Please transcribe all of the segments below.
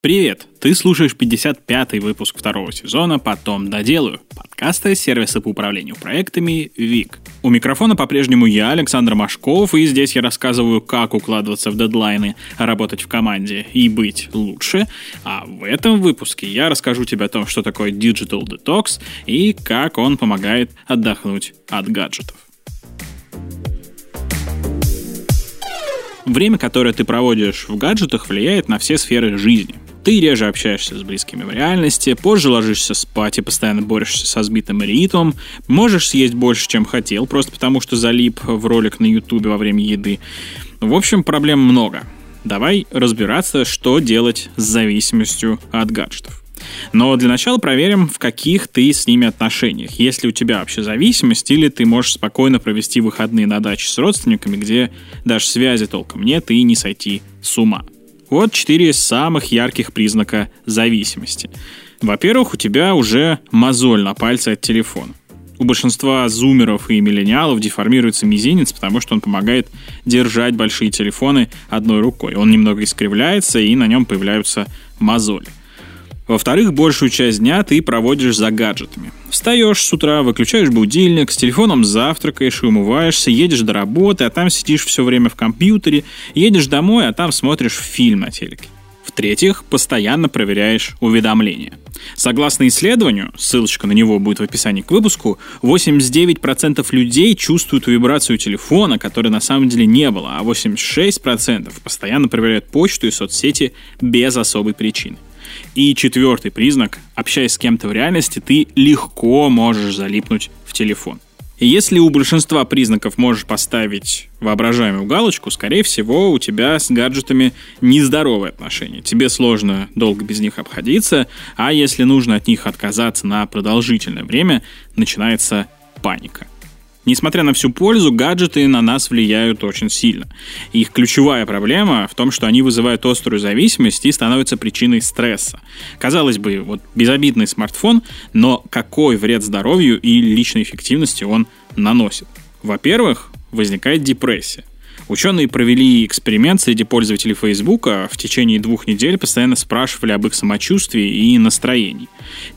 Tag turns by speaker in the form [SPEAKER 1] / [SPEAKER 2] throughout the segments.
[SPEAKER 1] Привет! Ты слушаешь 55-й выпуск второго сезона «Потом доделаю» подкаста сервиса по управлению проектами ВИК. У микрофона по-прежнему я, Александр Машков, и здесь я рассказываю, как укладываться в дедлайны, работать в команде и быть лучше. А в этом выпуске я расскажу тебе о том, что такое Digital Detox и как он помогает отдохнуть от гаджетов. Время, которое ты проводишь в гаджетах, влияет на все сферы жизни – ты реже общаешься с близкими в реальности, позже ложишься спать и постоянно борешься со сбитым ритмом, можешь съесть больше, чем хотел, просто потому что залип в ролик на ютубе во время еды. В общем, проблем много. Давай разбираться, что делать с зависимостью от гаджетов. Но для начала проверим, в каких ты с ними отношениях. Есть ли у тебя вообще зависимость, или ты можешь спокойно провести выходные на даче с родственниками, где даже связи толком нет и не сойти с ума. Вот четыре самых ярких признака зависимости. Во-первых, у тебя уже мозоль на пальце от телефона. У большинства зумеров и миллениалов деформируется мизинец, потому что он помогает держать большие телефоны одной рукой. Он немного искривляется, и на нем появляются мозоли. Во-вторых, большую часть дня ты проводишь за гаджетами. Встаешь с утра, выключаешь будильник, с телефоном завтракаешь и умываешься, едешь до работы, а там сидишь все время в компьютере, едешь домой, а там смотришь фильм на телеке. В-третьих, постоянно проверяешь уведомления. Согласно исследованию, ссылочка на него будет в описании к выпуску, 89% людей чувствуют вибрацию телефона, которой на самом деле не было, а 86% постоянно проверяют почту и соцсети без особой причины. И четвертый признак, общаясь с кем-то в реальности, ты легко можешь залипнуть в телефон. И если у большинства признаков можешь поставить воображаемую галочку, скорее всего, у тебя с гаджетами нездоровые отношения. Тебе сложно долго без них обходиться, а если нужно от них отказаться на продолжительное время, начинается паника. Несмотря на всю пользу, гаджеты на нас влияют очень сильно. Их ключевая проблема в том, что они вызывают острую зависимость и становятся причиной стресса. Казалось бы, вот безобидный смартфон, но какой вред здоровью и личной эффективности он наносит? Во-первых, возникает депрессия. Ученые провели эксперимент среди пользователей Facebook, в течение двух недель постоянно спрашивали об их самочувствии и настроении.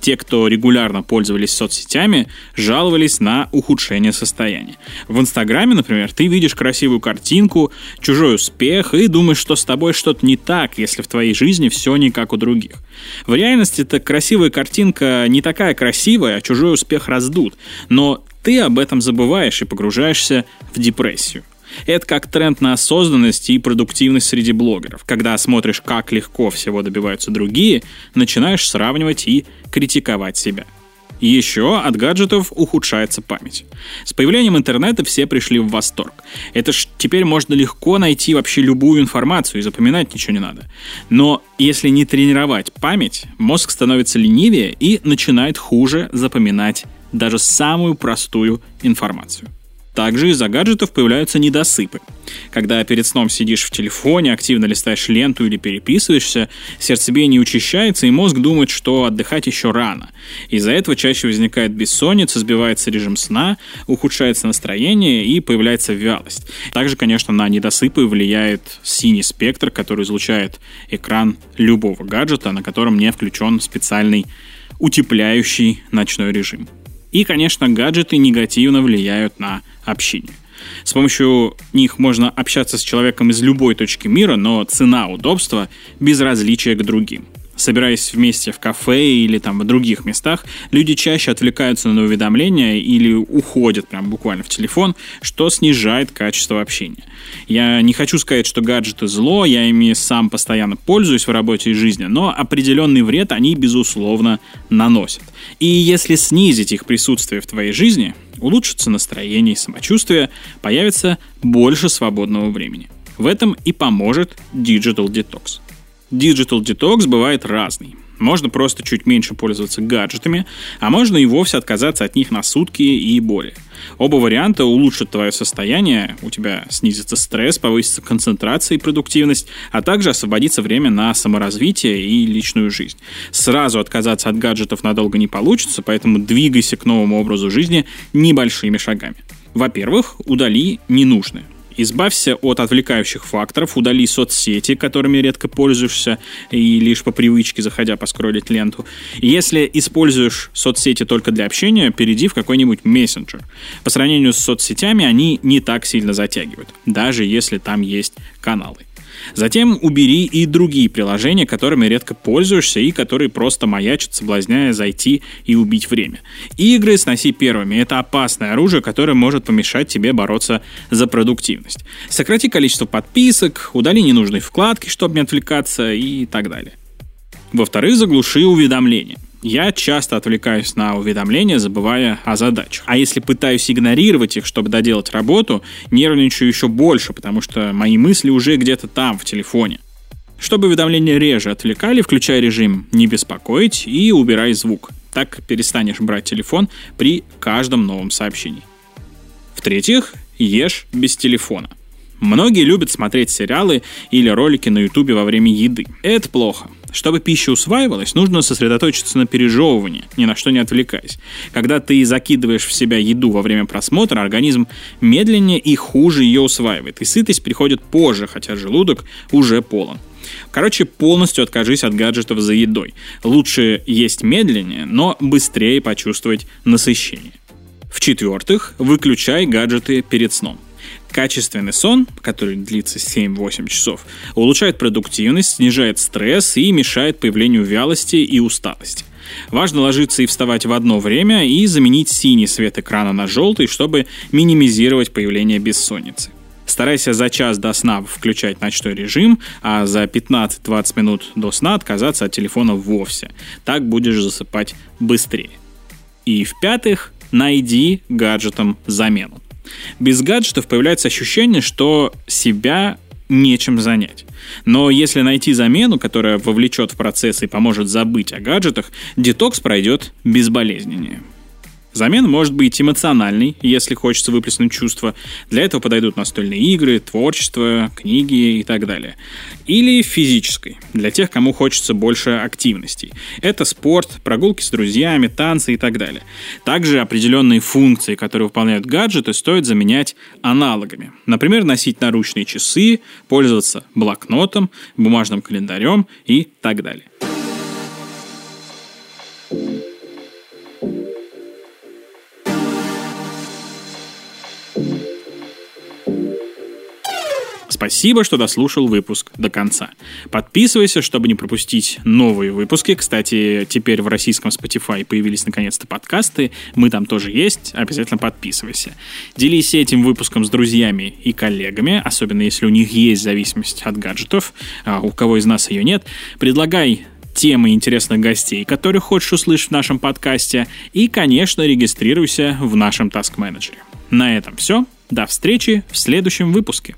[SPEAKER 1] Те, кто регулярно пользовались соцсетями, жаловались на ухудшение состояния. В Инстаграме, например, ты видишь красивую картинку, чужой успех и думаешь, что с тобой что-то не так, если в твоей жизни все не как у других. В реальности эта красивая картинка не такая красивая, а чужой успех раздут. Но ты об этом забываешь и погружаешься в депрессию. Это как тренд на осознанность и продуктивность среди блогеров. Когда смотришь, как легко всего добиваются другие, начинаешь сравнивать и критиковать себя. Еще от гаджетов ухудшается память. С появлением интернета все пришли в восторг. Это ж теперь можно легко найти вообще любую информацию и запоминать ничего не надо. Но если не тренировать память, мозг становится ленивее и начинает хуже запоминать даже самую простую информацию. Также из-за гаджетов появляются недосыпы. Когда перед сном сидишь в телефоне, активно листаешь ленту или переписываешься, сердцебиение учащается, и мозг думает, что отдыхать еще рано. Из-за этого чаще возникает бессонница, сбивается режим сна, ухудшается настроение и появляется вялость. Также, конечно, на недосыпы влияет синий спектр, который излучает экран любого гаджета, на котором не включен специальный утепляющий ночной режим. И, конечно, гаджеты негативно влияют на общение. С помощью них можно общаться с человеком из любой точки мира, но цена удобства – безразличие к другим. Собираясь вместе в кафе или там в других местах, люди чаще отвлекаются на уведомления или уходят прям буквально в телефон, что снижает качество общения. Я не хочу сказать, что гаджеты зло, я ими сам постоянно пользуюсь в работе и жизни, но определенный вред они, безусловно, наносят. И если снизить их присутствие в твоей жизни, улучшится настроение и самочувствие, появится больше свободного времени. В этом и поможет Digital Detox. Digital Detox бывает разный. Можно просто чуть меньше пользоваться гаджетами, а можно и вовсе отказаться от них на сутки и более. Оба варианта улучшат твое состояние, у тебя снизится стресс, повысится концентрация и продуктивность, а также освободится время на саморазвитие и личную жизнь. Сразу отказаться от гаджетов надолго не получится, поэтому двигайся к новому образу жизни небольшими шагами. Во-первых, удали ненужное. Избавься от отвлекающих факторов, удали соцсети, которыми редко пользуешься, и лишь по привычке, заходя поскроллить ленту. Если используешь соцсети только для общения, перейди в какой-нибудь мессенджер. По сравнению с соцсетями они не так сильно затягивают, даже если там есть каналы. Затем убери и другие приложения, которыми редко пользуешься и которые просто маячат, соблазняя зайти и убить время. Игры сноси первыми. Это опасное оружие, которое может помешать тебе бороться за продуктивность. Сократи количество подписок, удали ненужные вкладки, чтобы не отвлекаться и так далее. Во-вторых, заглуши уведомления. Я часто отвлекаюсь на уведомления, забывая о задачах. А если пытаюсь игнорировать их, чтобы доделать работу, нервничаю еще больше, потому что мои мысли уже где-то там, в телефоне. Чтобы уведомления реже отвлекали, включай режим «Не беспокоить» и убирай звук. Так перестанешь брать телефон при каждом новом сообщении. В-третьих, ешь без телефона. Многие любят смотреть сериалы или ролики на ютубе во время еды. Это плохо. Чтобы пища усваивалась, нужно сосредоточиться на пережевывании, ни на что не отвлекаясь. Когда ты закидываешь в себя еду во время просмотра, организм медленнее и хуже ее усваивает, и сытость приходит позже, хотя желудок уже полон. Короче, полностью откажись от гаджетов за едой. Лучше есть медленнее, но быстрее почувствовать насыщение. В-четвертых, выключай гаджеты перед сном. Качественный сон, который длится 7-8 часов, улучшает продуктивность, снижает стресс и мешает появлению вялости и усталости. Важно ложиться и вставать в одно время и заменить синий свет экрана на желтый, чтобы минимизировать появление бессонницы. Старайся за час до сна включать ночной режим, а за 15-20 минут до сна отказаться от телефона вовсе. Так будешь засыпать быстрее. И в-пятых, найди гаджетам замену. Без гаджетов появляется ощущение, что себя нечем занять. Но если найти замену, которая вовлечет в процесс и поможет забыть о гаджетах, детокс пройдет безболезненнее. Замена может быть эмоциональной, если хочется выплеснуть чувства. Для этого подойдут настольные игры, творчество, книги и так далее. Или физической, для тех, кому хочется больше активностей. Это спорт, прогулки с друзьями, танцы и так далее. Также определенные функции, которые выполняют гаджеты, стоит заменять аналогами. Например, носить наручные часы, пользоваться блокнотом, бумажным календарем и так далее. Спасибо, что дослушал выпуск до конца. Подписывайся, чтобы не пропустить новые выпуски. Кстати, теперь в российском Spotify появились наконец-то подкасты. Мы там тоже есть. Обязательно подписывайся. Делись этим выпуском с друзьями и коллегами, особенно если у них есть зависимость от гаджетов, а у кого из нас ее нет. Предлагай темы интересных гостей, которых хочешь услышать в нашем подкасте. И, конечно, регистрируйся в нашем Task Manager. На этом все. До встречи в следующем выпуске.